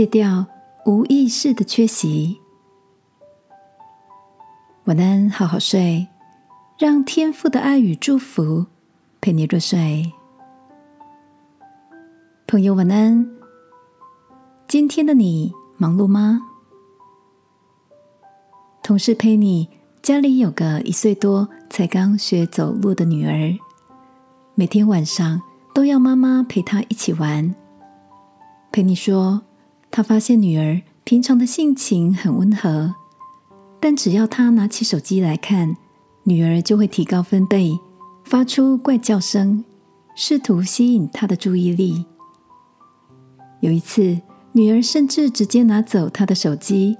戒掉无意识的缺席。晚安，好好睡，让天父的爱与祝福陪你入睡。朋友，晚安。今天的你忙碌吗？同事陪你，家里有个一岁多才刚学走路的女儿，每天晚上都要妈妈陪她一起玩。陪你说，他发现女儿平常的性情很温和，但只要他拿起手机来看，女儿就会提高分贝，发出怪叫声，试图吸引他的注意力。有一次，女儿甚至直接拿走他的手机。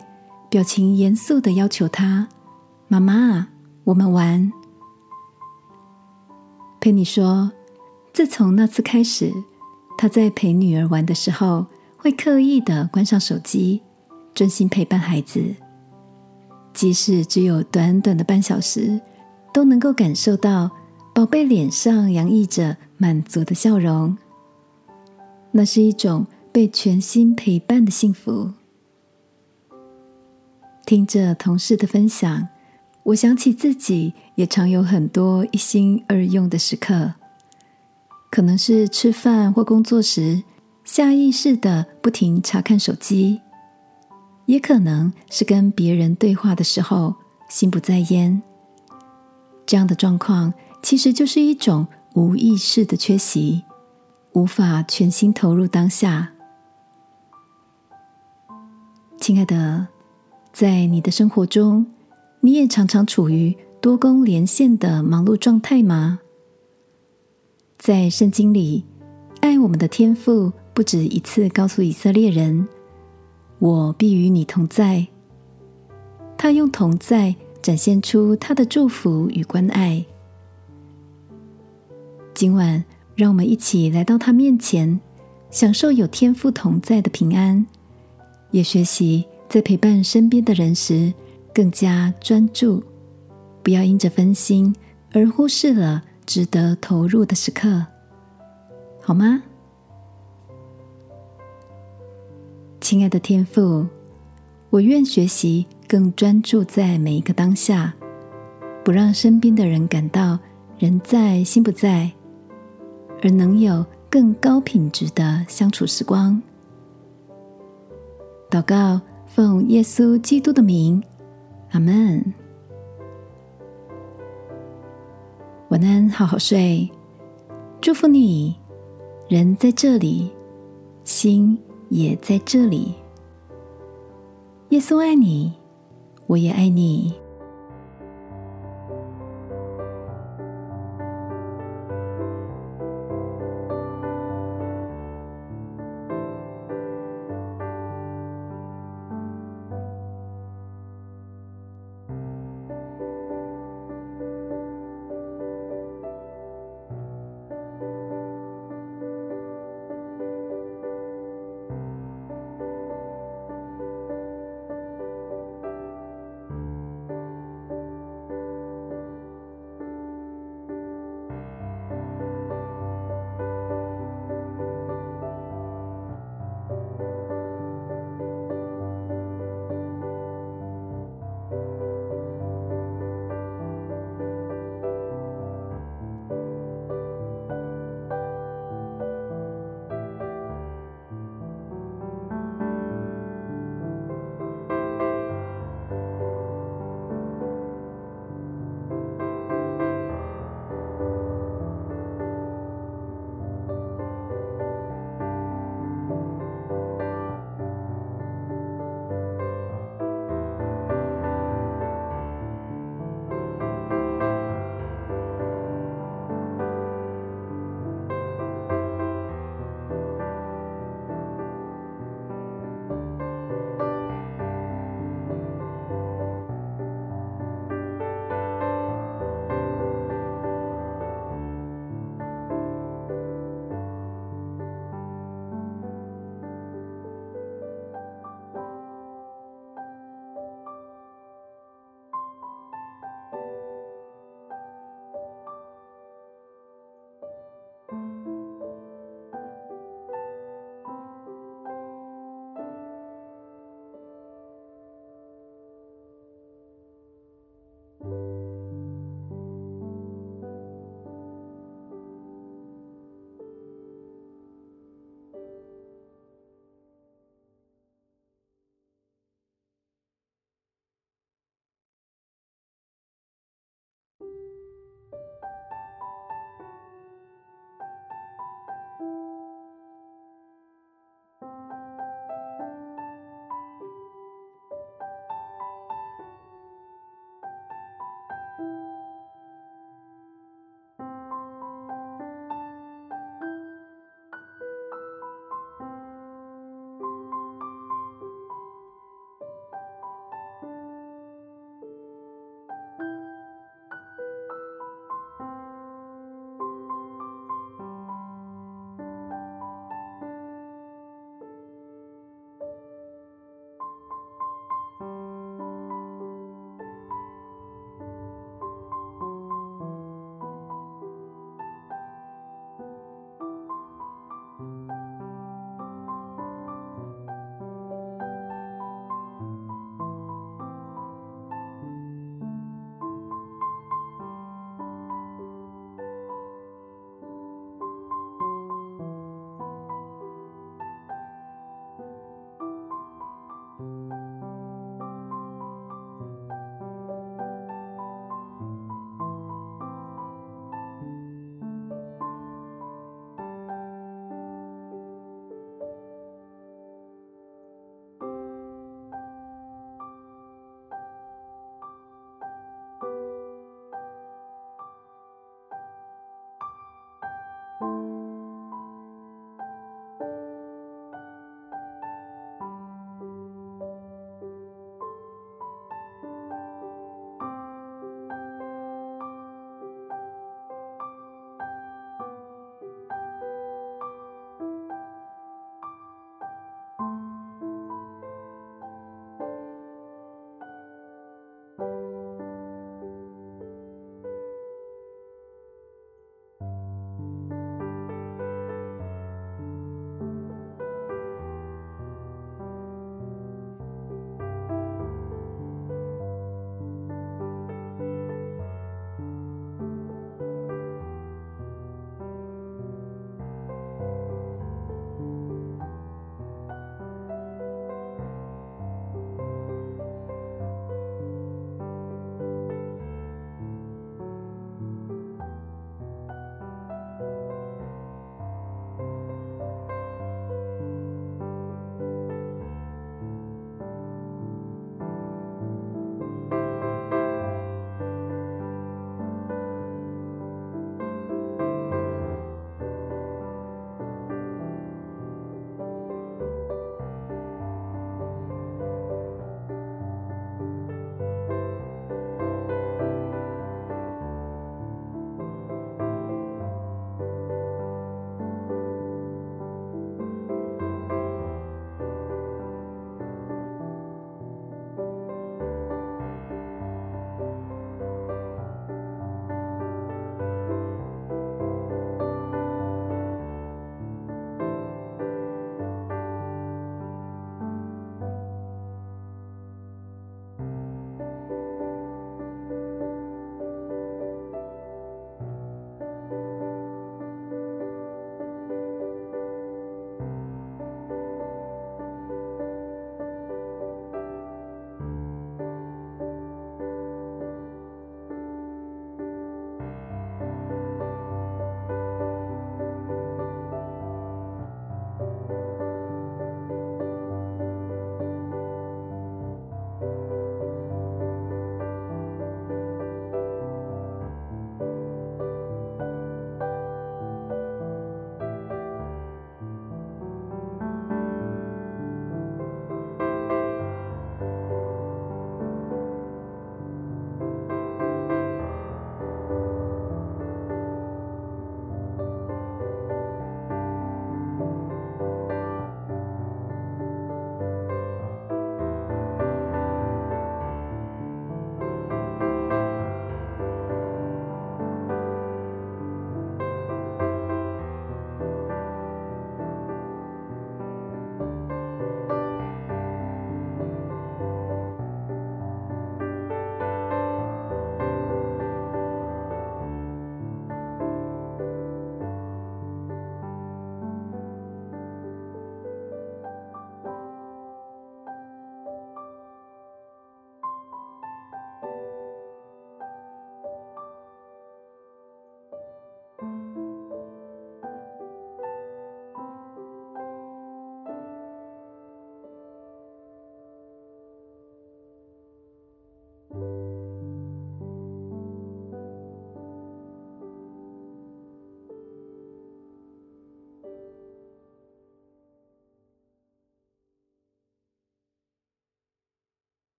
表情严肃的要求他：“妈妈，我们玩。”佩妮说：“自从那次开始，他在陪女儿玩的时候，会刻意的关上手机，专心陪伴孩子。即使只有短短的半小时，都能够感受到宝贝脸上洋溢着满足的笑容。那是一种被全心陪伴的幸福。”听着同事的分享，我想起自己也常有很多一心二用的时刻，可能是吃饭或工作时下意识的不停查看手机，也可能是跟别人对话的时候心不在焉。这样的状况其实就是一种无意识的缺席，无法全心投入当下。亲爱的。在你的生活中，你也常常处于多工连线的忙碌状态吗？在圣经里，爱我们的天赋不止一次告诉以色列人：“我必与你同在。”他用同在展现出他的祝福与关爱。今晚，让我们一起来到他面前，享受有天父同在的平安，也学习。在陪伴身边的人时，更加专注，不要因着分心而忽视了值得投入的时刻，好吗？亲爱的天父，我愿学习更专注在每一个当下，不让身边的人感到人在心不在，而能有更高品质的相处时光。祷告。奉耶稣基督的名，阿门。晚安，好好睡。祝福你，人在这里，心也在这里。耶稣爱你，我也爱你。